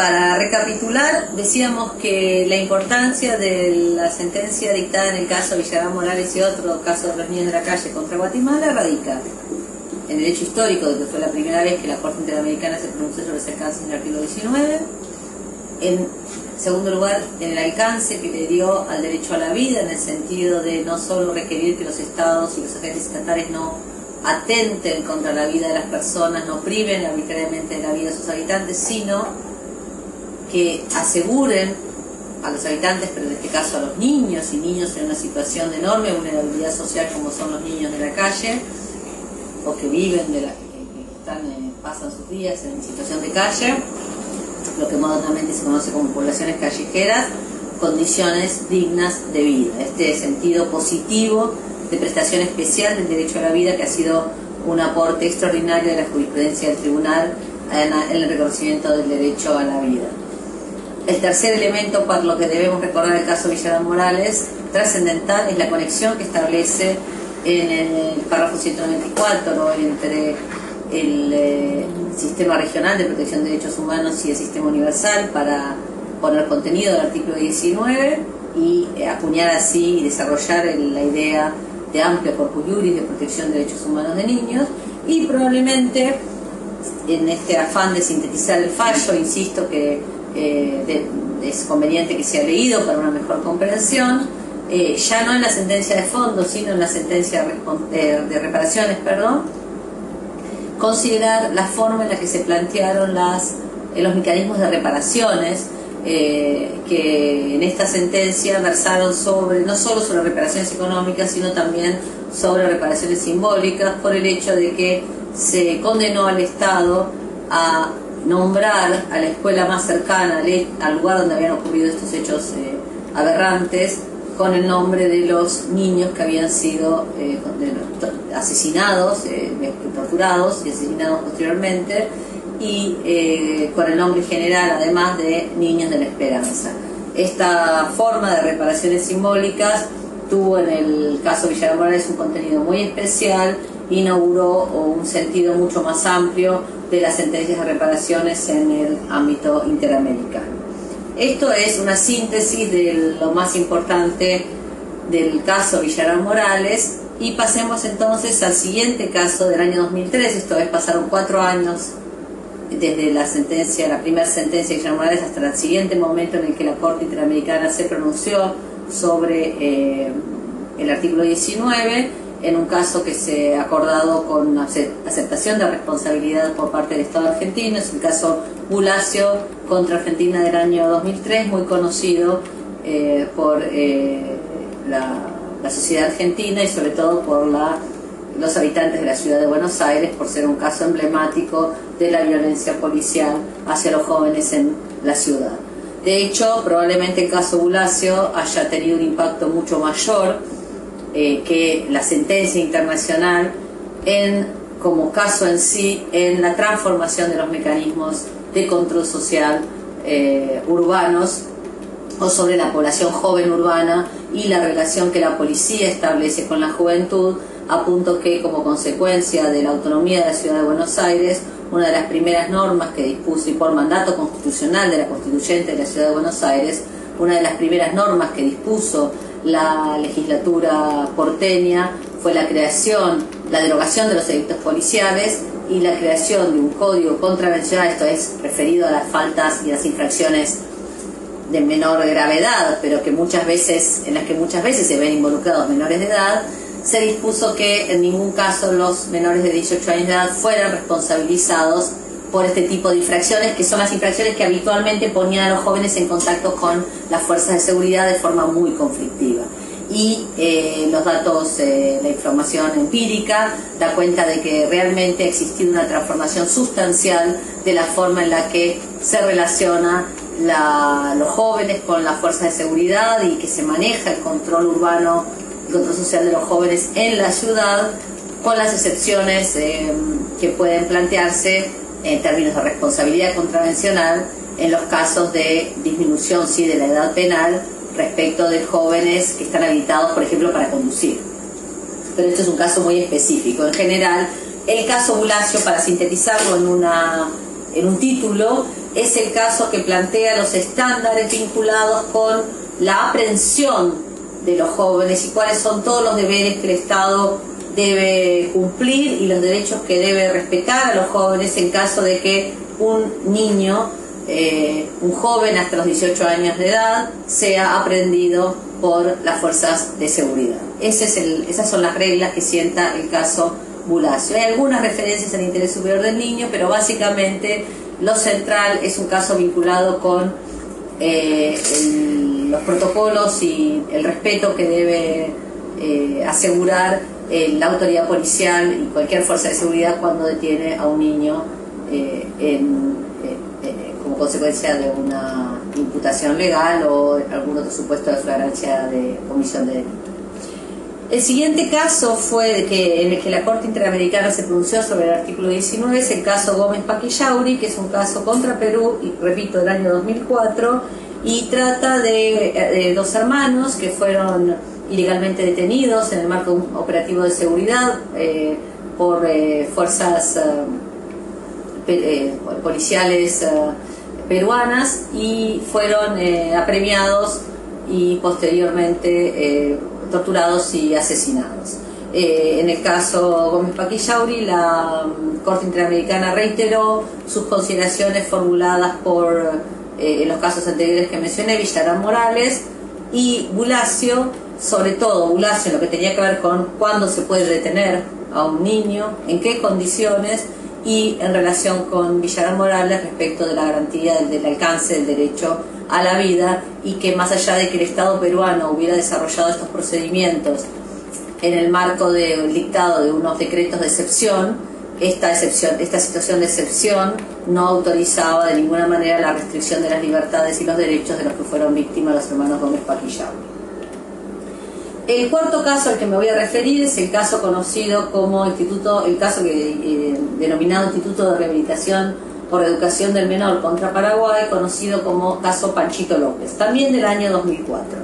para recapitular, decíamos que la importancia de la sentencia dictada en el caso Villarán Morales y otro caso de los niños de la calle contra Guatemala radica en el hecho histórico de que fue la primera vez que la Corte Interamericana se pronunció sobre ese caso en el artículo 19. En segundo lugar, en el alcance que le dio al derecho a la vida, en el sentido de no solo requerir que los estados y los agentes estatales no atenten contra la vida de las personas, no priven arbitrariamente de la vida de sus habitantes, sino que aseguren a los habitantes, pero en este caso a los niños y niños en una situación de enorme vulnerabilidad social como son los niños de la calle o que viven de la que están, eh, pasan sus días en situación de calle, lo que modernamente se conoce como poblaciones callejeras, condiciones dignas de vida. Este sentido positivo de prestación especial del derecho a la vida que ha sido un aporte extraordinario de la jurisprudencia del tribunal en el reconocimiento del derecho a la vida. El tercer elemento para lo que debemos recordar el caso Villarán Morales, trascendental, es la conexión que establece en el párrafo 194 entre el eh, sistema regional de protección de derechos humanos y el sistema universal para poner contenido del artículo 19 y eh, acuñar así y desarrollar la idea de amplio corpus juris de protección de derechos humanos de niños y probablemente en este afán de sintetizar el fallo, insisto que eh, es conveniente que sea leído para una mejor comprensión, eh, ya no en la sentencia de fondo, sino en la sentencia de, de reparaciones, perdón, considerar la forma en la que se plantearon las, eh, los mecanismos de reparaciones que en esta sentencia versaron sobre, no solo sobre reparaciones económicas, sino también sobre reparaciones simbólicas, por el hecho de que se condenó al Estado a nombrar a la escuela más cercana al lugar donde habían ocurrido estos hechos eh, aberrantes con el nombre de los niños que habían sido eh, asesinados, eh, torturados y asesinados posteriormente, y con el nombre general además de Niños de la Esperanza. Esta forma de reparaciones simbólicas tuvo en el caso Villarreal Morales un contenido muy especial, inauguró un sentido mucho más amplio de las sentencias de reparaciones en el ámbito interamericano. Esto es una síntesis de lo más importante del caso Villarán Morales y pasemos entonces al siguiente caso del año 2003, esto es, pasaron cuatro años desde la sentencia, la primera sentencia de Villarán Morales hasta el siguiente momento en el que la Corte Interamericana se pronunció sobre eh, el artículo 19 en un caso que se ha acordado con aceptación de responsabilidad por parte del Estado argentino, es el caso Bulacio contra Argentina del año 2003, muy conocido eh, por eh, la, sociedad argentina y sobre todo por la, los habitantes de la ciudad de Buenos Aires, por ser un caso emblemático de la violencia policial hacia los jóvenes en la ciudad. De hecho, probablemente el caso Bulacio haya tenido un impacto mucho mayor eh, que la sentencia internacional en, como caso en sí en la transformación de los mecanismos de control social eh, urbanos o sobre la población joven urbana y la relación que la policía establece con la juventud, a punto que como consecuencia de la autonomía de la ciudad de Buenos Aires, una de las primeras normas que dispuso y por mandato constitucional de la constituyente de la ciudad de Buenos Aires, una de las primeras normas que dispuso la legislatura porteña fue la creación, la derogación de los delitos policiales y la creación de un código contravencional, esto es referido a las faltas y las infracciones de menor gravedad, pero que muchas veces, en las que muchas veces se ven involucrados menores de edad, se dispuso que en ningún caso los menores de 18 años de edad fueran responsabilizados por este tipo de infracciones, que son las infracciones que habitualmente ponían a los jóvenes en contacto con las fuerzas de seguridad de forma muy conflictiva. Y eh, los datos, eh, la información empírica da cuenta de que realmente ha existido una transformación sustancial de la forma en la que se relaciona los jóvenes con las fuerzas de seguridad y que se maneja el control urbano, el control social de los jóvenes en la ciudad, con las excepciones eh, que pueden plantearse en términos de responsabilidad contravencional en los casos de disminución sí de la edad penal respecto de jóvenes que están habilitados, por ejemplo, para conducir. Pero esto es un caso muy específico. En general, el caso Bulacio, para sintetizarlo en, una, en un título, es el caso que plantea los estándares vinculados con la aprehensión de los jóvenes y cuáles son todos los deberes que el Estado debe cumplir y los derechos que debe respetar a los jóvenes en caso de que un niño, eh, un joven hasta los 18 años de edad, sea aprendido por las fuerzas de seguridad. Ese es el, esas son las reglas que sienta el caso Bulacio. Hay algunas referencias al interés superior del niño, pero básicamente lo central es un caso vinculado con eh, los protocolos y el respeto que debe eh, asegurar eh, la autoridad policial y cualquier fuerza de seguridad cuando detiene a un niño como consecuencia de una imputación legal o algún otro supuesto de flagrancia de comisión de delito. El siguiente caso fue que, en el que la Corte Interamericana se pronunció sobre el artículo 19, es el caso Gómez Paquillauri, que es un caso contra Perú, y repito, del año 2004, y trata de, dos hermanos que fueron ilegalmente detenidos en el marco operativo de seguridad eh, por eh, fuerzas eh, policiales peruanas y fueron apremiados y posteriormente torturados y asesinados. En el caso Gómez Paquillauri, la mm, Corte Interamericana reiteró sus consideraciones formuladas por eh, los casos anteriores que mencioné, Villarán Morales y Bulacio, sobre todo Bulacio, lo que tenía que ver con cuándo se puede detener a un niño, en qué condiciones y en relación con Villarán Morales respecto de la garantía del alcance del derecho a la vida y que más allá de que el Estado peruano hubiera desarrollado estos procedimientos en el marco del dictado de unos decretos de excepción, esta, excepción, esta situación de excepción no autorizaba de ninguna manera la restricción de las libertades y los derechos de los que fueron víctimas los hermanos Gómez Paquillao. El cuarto caso al que me voy a referir es el caso conocido como Instituto, el caso que, eh, denominado Instituto de Rehabilitación por Educación del Menor contra Paraguay, conocido como caso Panchito López, también del año 2004.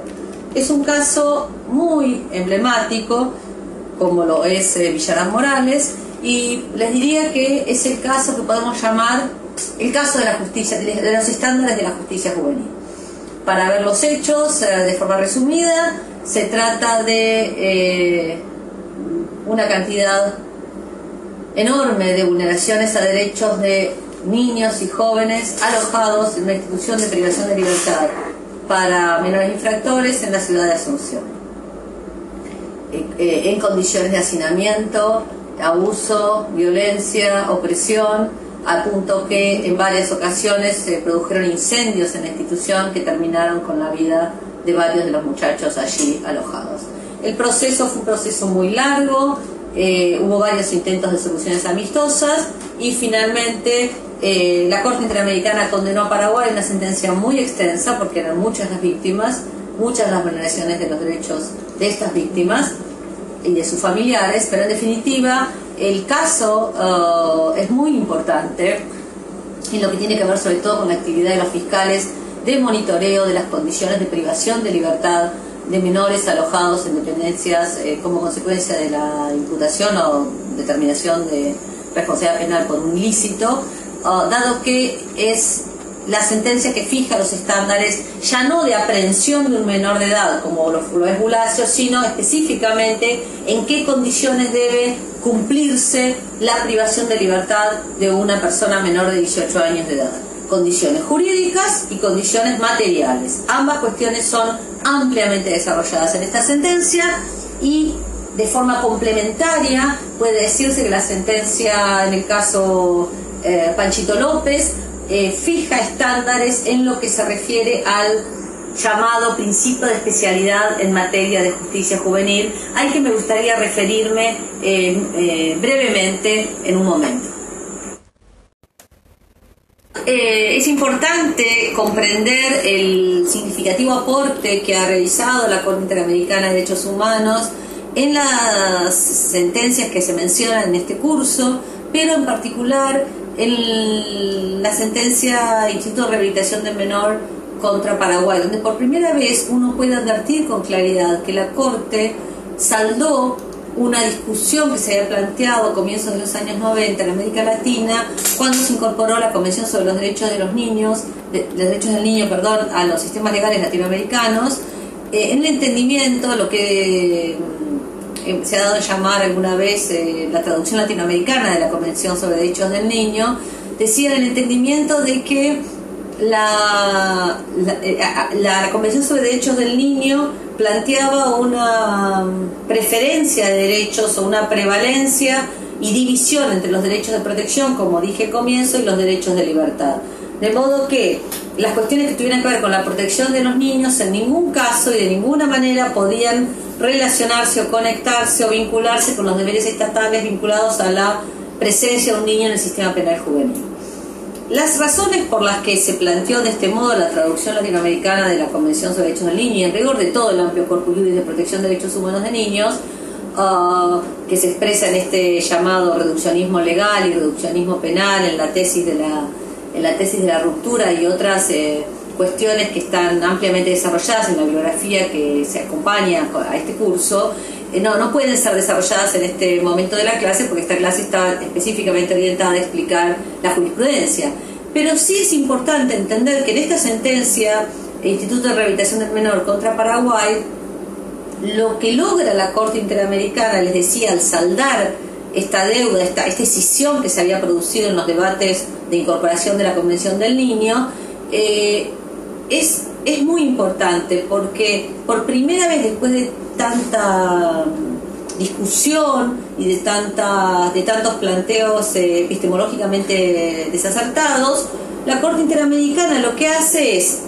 Es un caso muy emblemático, como lo es eh, Villarán Morales, y les diría que es el caso que podemos llamar el caso de la justicia, de los estándares de la justicia juvenil. Para ver los hechos, eh, de forma resumida, se trata de eh, una cantidad enorme de vulneraciones a derechos de niños y jóvenes alojados en una institución de privación de libertad para menores infractores en la ciudad de Asunción, eh, eh, en condiciones de hacinamiento, abuso, violencia, opresión, a punto que en varias ocasiones se produjeron incendios en la institución que terminaron con la vida de varios de los muchachos allí alojados. El proceso fue un proceso muy largo, eh, hubo varios intentos de soluciones amistosas y finalmente eh, la Corte Interamericana condenó a Paraguay una sentencia muy extensa porque eran muchas las víctimas, muchas las vulneraciones de los derechos de estas víctimas y de sus familiares, pero en definitiva el caso uh, es muy importante en lo que tiene que ver sobre todo con la actividad de los fiscales de monitoreo de las condiciones de privación de libertad de menores alojados en dependencias eh, como consecuencia de la imputación o determinación de responsabilidad penal por un ilícito dado que es la sentencia que fija los estándares ya no de aprehensión de un menor de edad, como lo, es Bulacio, sino específicamente en qué condiciones debe cumplirse la privación de libertad de una persona menor de 18 años de edad. Condiciones jurídicas y condiciones materiales. Ambas cuestiones son ampliamente desarrolladas en esta sentencia y de forma complementaria puede decirse que la sentencia en el caso eh, Panchito López eh, fija estándares en lo que se refiere al llamado principio de especialidad en materia de justicia juvenil, al que me gustaría referirme eh, brevemente en un momento. Es importante comprender el significativo aporte que ha realizado la Corte Interamericana de Derechos Humanos en las sentencias que se mencionan en este curso, pero en particular en la sentencia Instituto de Rehabilitación del Menor contra Paraguay, donde por primera vez uno puede advertir con claridad que la Corte saldó una discusión que se había planteado a comienzos de los años 90 en América Latina, cuando se incorporó la Convención sobre los Derechos de los Niños, los Derechos del Niño, perdón, a los sistemas legales latinoamericanos, eh, en el entendimiento, lo que eh, se ha dado a llamar alguna vez eh, la traducción latinoamericana de la Convención sobre Derechos del Niño, decía el entendimiento de que la, la Convención sobre Derechos del Niño planteaba una preferencia de derechos o una prevalencia y división entre los derechos de protección, como dije al comienzo, y los derechos de libertad. De modo que las cuestiones que tuvieran que ver con la protección de los niños en ningún caso y de ninguna manera podían relacionarse o conectarse o vincularse con los deberes estatales vinculados a la presencia de un niño en el sistema penal juvenil. Las razones por las que se planteó de este modo la traducción latinoamericana de la Convención sobre Derechos del Niño en rigor de todo el amplio corpus juris de protección de derechos humanos de niños, ah, que se expresa en este llamado reduccionismo legal y reduccionismo penal en la tesis de la, en la, tesis de la ruptura y otras eh, cuestiones que están ampliamente desarrolladas en la bibliografía que se acompaña a este curso, no, no pueden ser desarrolladas en este momento de la clase porque esta clase está específicamente orientada a explicar la jurisprudencia. Pero sí es importante entender que en esta sentencia, el Instituto de Rehabilitación del Menor contra Paraguay, lo que logra la Corte Interamericana, les decía, al saldar esta deuda, esta, esta escisión que se había producido en los debates de incorporación de la Convención del Niño, eh, es, es muy importante porque por primera vez después de tanta discusión y de, tanta, de tantos planteos eh, epistemológicamente desacertados, la Corte Interamericana lo que hace es,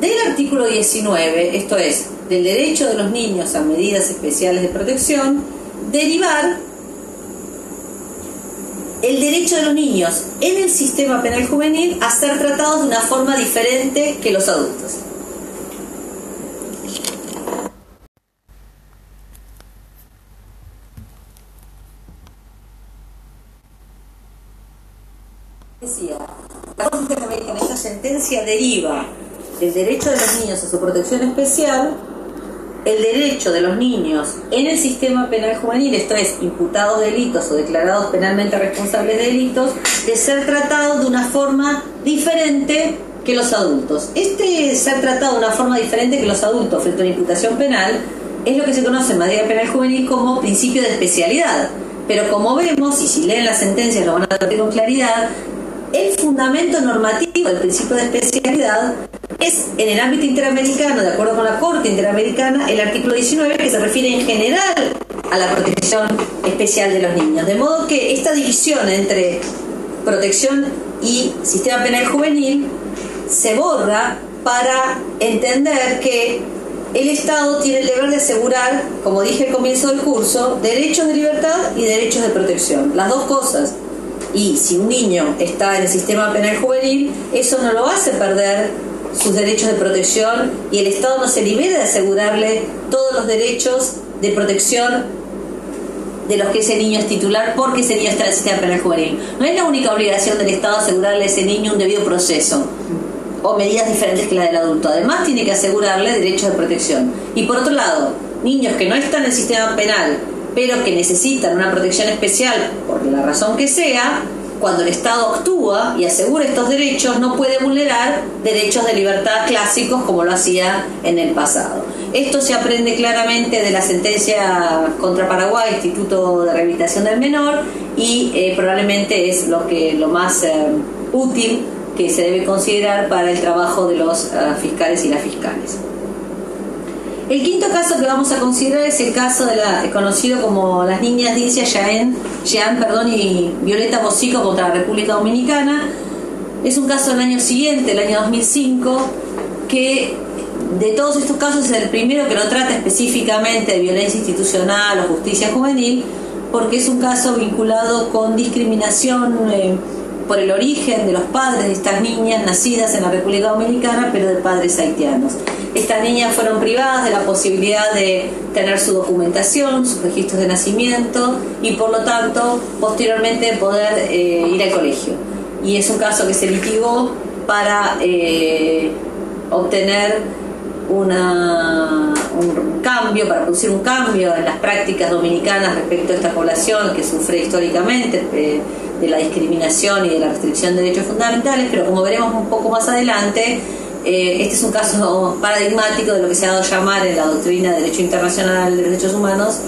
del artículo 19, esto es, del derecho de los niños a medidas especiales de protección, derivar el derecho de los niños en el sistema penal juvenil a ser tratados de una forma diferente que los adultos. decía, la Corte Interamericana en esta deriva el derecho de los niños a su protección especial, el derecho de los niños en el sistema penal juvenil, esto es, imputados delitos o declarados penalmente responsables de delitos, de ser tratados de una forma diferente que los adultos. Este ser tratado de una forma diferente que los adultos frente a una imputación penal es lo que se conoce en materia penal juvenil como principio de especialidad. Pero como vemos, y si leen la sentencia lo van a ver con claridad, el fundamento normativo del principio de especialidad es en el ámbito interamericano, de acuerdo con la Corte Interamericana, el artículo 19 que se refiere en general a la protección especial de los niños. De modo que esta división entre protección y sistema penal juvenil se borra para entender que el Estado tiene el deber de asegurar, como dije al comienzo del curso, derechos de libertad y derechos de protección. Las dos cosas y si un niño está en el sistema penal juvenil, eso no lo hace perder sus derechos de protección y el Estado no se libera de asegurarle todos los derechos de protección de los que ese niño es titular porque ese niño está en el sistema penal juvenil. No es la única obligación del Estado asegurarle a ese niño un debido proceso o medidas diferentes que la del adulto. Además tiene que asegurarle derechos de protección. Y por otro lado, niños que no están en el sistema penal pero que necesitan una protección especial por la razón que sea, cuando el Estado actúa y asegura estos derechos, no puede vulnerar derechos de libertad clásicos como lo hacía en el pasado. Esto se aprende claramente de la sentencia contra Paraguay, Instituto de Rehabilitación del Menor, y eh, probablemente es lo, que, lo más eh, útil que se debe considerar para el trabajo de los eh, fiscales y las fiscales. El quinto caso que vamos a considerar es el caso de la conocido como las niñas Dincia Jean, Jean perdón, y Violeta Bosico contra la República Dominicana. Es un caso del año siguiente, el año 2005, que de todos estos casos es el primero que lo trata específicamente de violencia institucional o justicia juvenil, porque es un caso vinculado con discriminación. Eh, por el origen de los padres de estas niñas nacidas en la República Dominicana, pero de padres haitianos. Estas niñas fueron privadas de la posibilidad de tener su documentación, sus registros de nacimiento y por lo tanto posteriormente poder eh, ir al colegio. Y es un caso que se litigó para eh, obtener una, un cambio, para producir un cambio en las prácticas dominicanas respecto a esta población que sufre históricamente eh, de la discriminación y de la restricción de derechos fundamentales, pero como veremos un poco más adelante, eh, este es un caso paradigmático de lo que se ha dado a llamar en la doctrina de Derecho Internacional de Derechos Humanos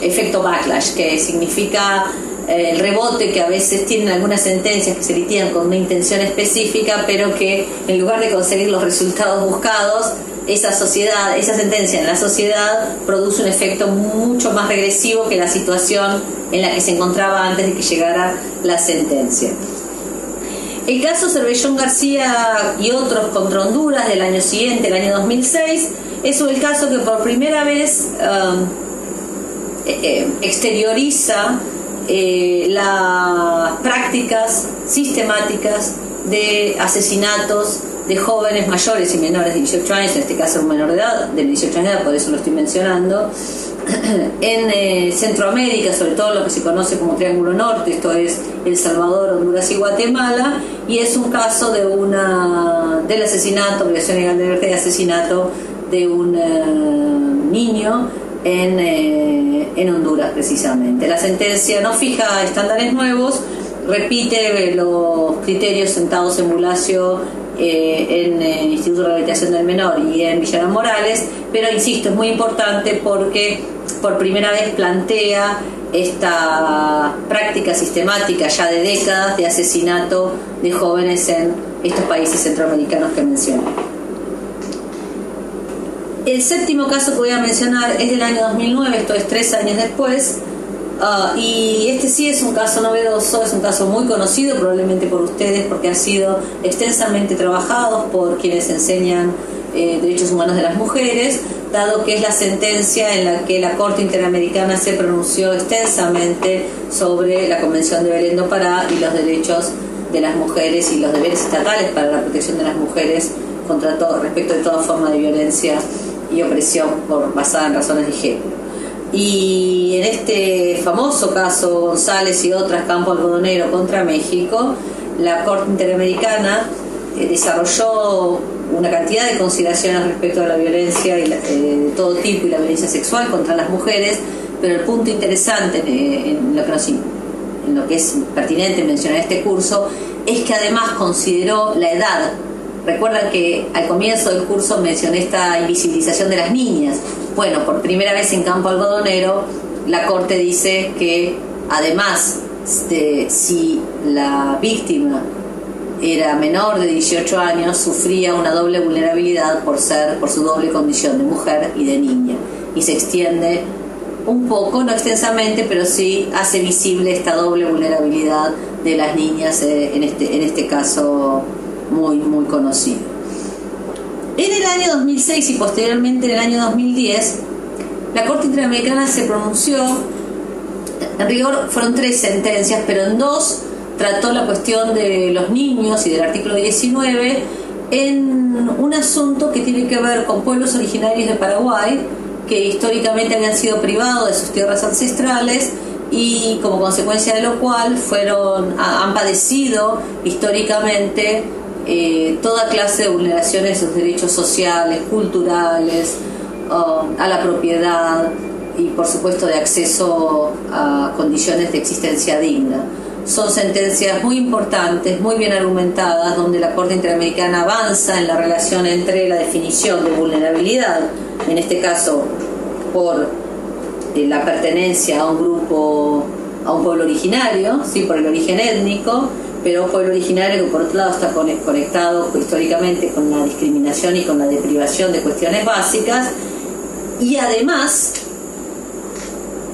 efecto backlash, que significa eh, el rebote que a veces tienen algunas sentencias que se litigan con una intención específica, pero que en lugar de conseguir los resultados buscados, esa sociedad, esa sentencia en la sociedad produce un efecto mucho más regresivo que la situación en la que se encontraba antes de que llegara la sentencia. El caso Cervellón García y otros contra Honduras del año siguiente, el año 2006, es el caso que por primera vez um, eh, eh, exterioriza eh, las prácticas sistemáticas de asesinatos de jóvenes mayores y menores de 18 años, en este caso un menor de edad, de 18 años por eso lo estoy mencionando, en eh, Centroamérica, sobre todo lo que se conoce como Triángulo Norte, esto es El Salvador, Honduras y Guatemala, y es un caso de una del asesinato, violación legal de de asesinato de un eh, niño en, eh, en Honduras precisamente. La sentencia no fija estándares nuevos, repite los criterios sentados en Bulacio eh, en el Instituto de Rehabilitación del Menor y en Villarán Morales, pero insisto, es muy importante porque por primera vez plantea esta práctica sistemática ya de décadas de asesinato de jóvenes en estos países centroamericanos que mencioné. El séptimo caso que voy a mencionar es del año 2009, esto es tres años después, Ah, y este sí es un caso novedoso, es un caso muy conocido probablemente por ustedes porque ha sido extensamente trabajado por quienes enseñan eh, derechos humanos de las mujeres, dado que es la sentencia en la que la Corte Interamericana se pronunció extensamente sobre la Convención de Belén do Pará y los derechos de las mujeres y los deberes estatales para la protección de las mujeres contra todo, respecto de toda forma de violencia y opresión por, basada en razones de género. Y en este famoso caso González y otras Campo Algodonero contra México, la Corte Interamericana eh, desarrolló una cantidad de consideraciones respecto a la violencia eh, de todo tipo y la violencia sexual contra las mujeres, pero el punto interesante en, lo que en lo que es pertinente mencionar este curso es que además consideró la edad. Recuerdan que al comienzo del curso mencioné esta invisibilización de las niñas bueno, por primera vez en campo algodonero, la Corte dice que además de si la víctima era menor de 18 años, sufría una doble vulnerabilidad por ser por su doble condición de mujer y de niña y se extiende un poco, no extensamente, pero sí hace visible esta doble vulnerabilidad de las niñas eh, en este en este caso muy muy conocido. En el año 2006 y posteriormente en el año 2010, la Corte Interamericana se pronunció, en rigor fueron tres sentencias, pero en dos trató la cuestión de los niños y del artículo 19 en un asunto que tiene que ver con pueblos originarios de Paraguay que históricamente habían sido privados de sus tierras ancestrales y como consecuencia de lo cual fueron han padecido históricamente eh, toda clase de vulneraciones de sus derechos sociales, culturales, um, a la propiedad y por supuesto de acceso a condiciones de existencia digna. Son sentencias muy importantes, muy bien argumentadas, donde la Corte Interamericana avanza en la relación entre la definición de vulnerabilidad, en este caso por eh, la pertenencia a un grupo, a un pueblo originario, ¿sí? por el origen étnico, pero pueblo originario que por otro lado está conectado históricamente con la discriminación y con la deprivación de cuestiones básicas y además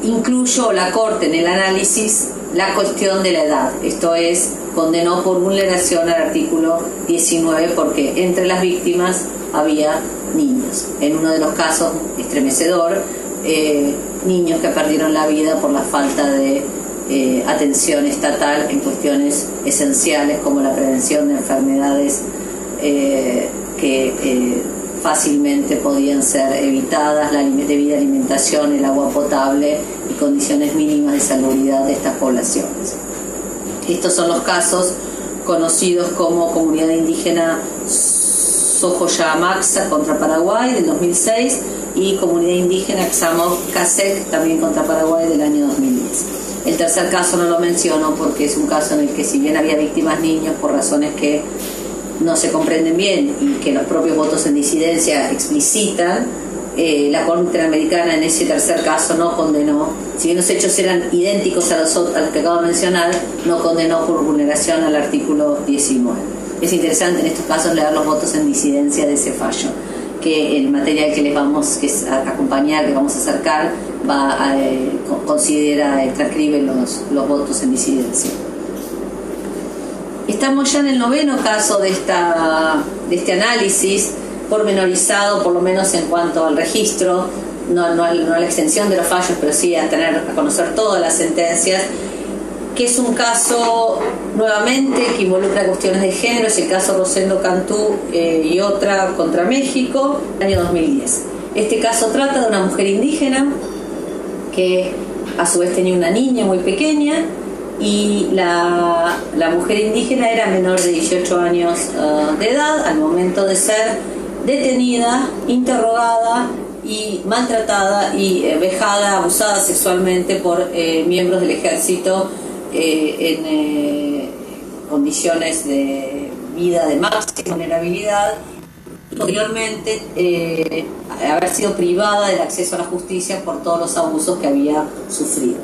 incluyó la Corte en el análisis la cuestión de la edad, esto es, condenó por vulneración al artículo 19 porque entre las víctimas había niños. En uno de los casos estremecedor, eh, niños que perdieron la vida por la falta de eh, atención estatal en cuestiones esenciales como la prevención de enfermedades eh, que eh, fácilmente podían ser evitadas, la debida alimentación, el agua potable y condiciones mínimas de salubridad de estas poblaciones. Estos son los casos conocidos como comunidad indígena Sojoya Maxa contra Paraguay del 2006 y Comunidad Indígena Xamov Kasek también contra Paraguay del año 2010. El tercer caso no lo menciono porque es un caso en el que si bien había víctimas niños por razones que no se comprenden bien y que los propios votos en disidencia explicitan, eh, la Corte Interamericana en ese tercer caso no condenó, si bien los hechos eran idénticos a los, a los que acabo de no condenó por vulneración al artículo 19. Es interesante en estos casos leer los votos en disidencia de ese fallo, que el material que les vamos a acompañar, que vamos a acercar, va a, eh, considera, eh, transcribe los, los votos en disidencia. Estamos ya en el noveno caso de, esta, de este análisis pormenorizado, por lo menos en cuanto al registro, no, no, a la extensión de los fallos, pero sí a tener a conocer todas las sentencias, que es un caso nuevamente que involucra cuestiones de género, es el caso Rosendo Cantú eh, y otra contra México, año 2010. Este caso trata de una mujer indígena que a su vez tenía una niña muy pequeña y la, la mujer indígena era menor de 18 años uh, de edad al momento de ser detenida, interrogada y maltratada y eh, vejada, abusada sexualmente por eh, miembros del ejército en condiciones de vida de máxima vulnerabilidad posteriormente haber sido privada del acceso a la justicia por todos los abusos que había sufrido.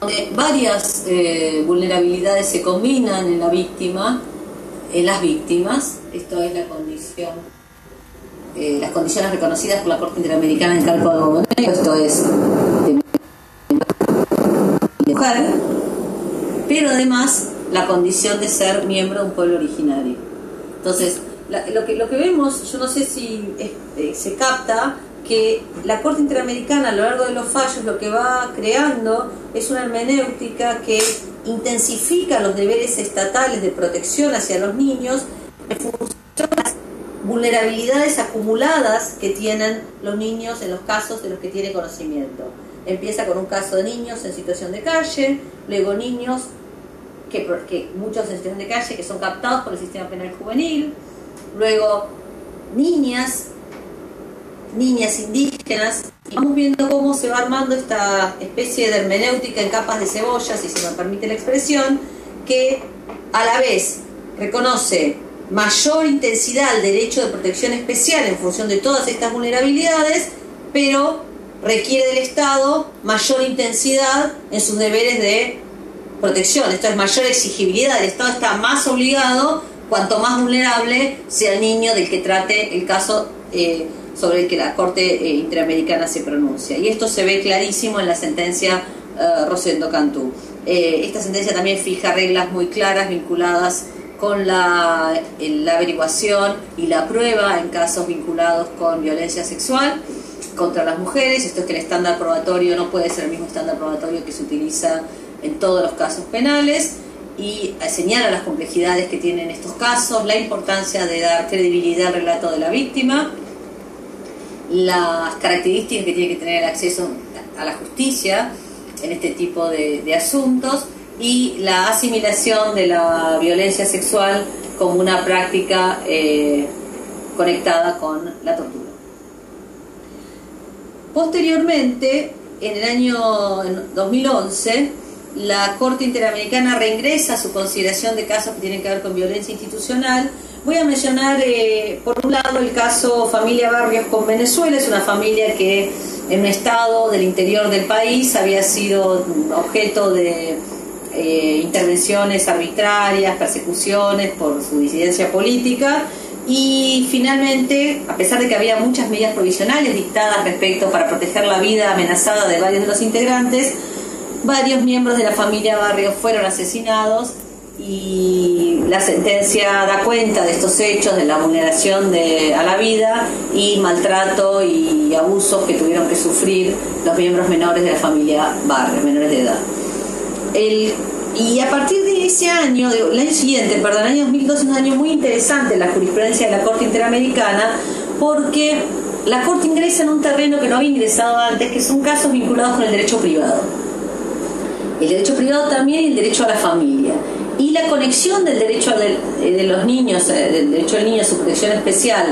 Donde varias vulnerabilidades se combinan en la víctima, en las víctimas, esto es la condición, eh, las condiciones reconocidas por la Corte Interamericana en Calco de esto es de mujer, pero además la condición de ser miembro de un pueblo originario. Entonces, lo, que, lo que vemos, yo no sé si eh, se capta, que la Corte Interamericana a lo largo de los fallos lo que va creando es una hermenéutica que intensifica los deberes estatales de protección hacia los niños en función de las vulnerabilidades acumuladas que tienen los niños en los casos de los que tiene conocimiento. Empieza con un caso de niños en situación de calle, luego niños que, muchos en situación de calle que son captados por el sistema penal juvenil, luego niñas niñas indígenas, y vamos viendo cómo se va armando esta especie de hermenéutica en capas de cebolla, si se me permite la expresión, que a la vez reconoce mayor intensidad al derecho de protección especial en función de todas estas vulnerabilidades, pero requiere del Estado mayor intensidad en sus deberes de protección. Esto es mayor exigibilidad. El Estado está más obligado cuanto más vulnerable sea el niño del que trate el caso. Eh, sobre el que la Corte eh, Interamericana se pronuncia. Y esto se ve clarísimo en la sentencia uh, Rosendo Cantú. Eh, esta sentencia también fija reglas muy claras vinculadas con la, la, averiguación y la prueba en casos vinculados con violencia sexual contra las mujeres. Esto es que el estándar probatorio no puede ser el mismo estándar probatorio que se utiliza en todos los casos penales y señala las complejidades que tienen estos casos, la importancia de dar credibilidad al relato de la víctima las características que tiene que tener el acceso a la justicia en este tipo de, asuntos y la asimilación de la violencia sexual como una práctica eh, conectada con la tortura. Posteriormente, en el año 2011, la Corte Interamericana reingresa su consideración de casos que tienen que ver con violencia institucional Voy a mencionar, eh, por un lado, el caso Familia Barrios con Venezuela. Es una familia que en un estado del interior del país había sido objeto de eh, intervenciones arbitrarias, persecuciones por su disidencia política. Y finalmente, a pesar de que había muchas medidas provisionales dictadas respecto para proteger la vida amenazada de varios de los integrantes, varios miembros de la familia Barrios fueron asesinados y la sentencia da cuenta de estos hechos, de la vulneración de, a la vida y maltrato y abusos que tuvieron que sufrir los miembros menores de la familia Barrio, menores de edad. y a partir de ese año, el año siguiente, perdón, el año 2012 es un año muy interesante en la jurisprudencia de la Corte Interamericana porque la Corte ingresa en un terreno que no había ingresado antes, que son casos vinculados con el derecho privado. El derecho privado también y el derecho a la familia. Y la conexión del derecho de, de los niños, del derecho del niño a su protección especial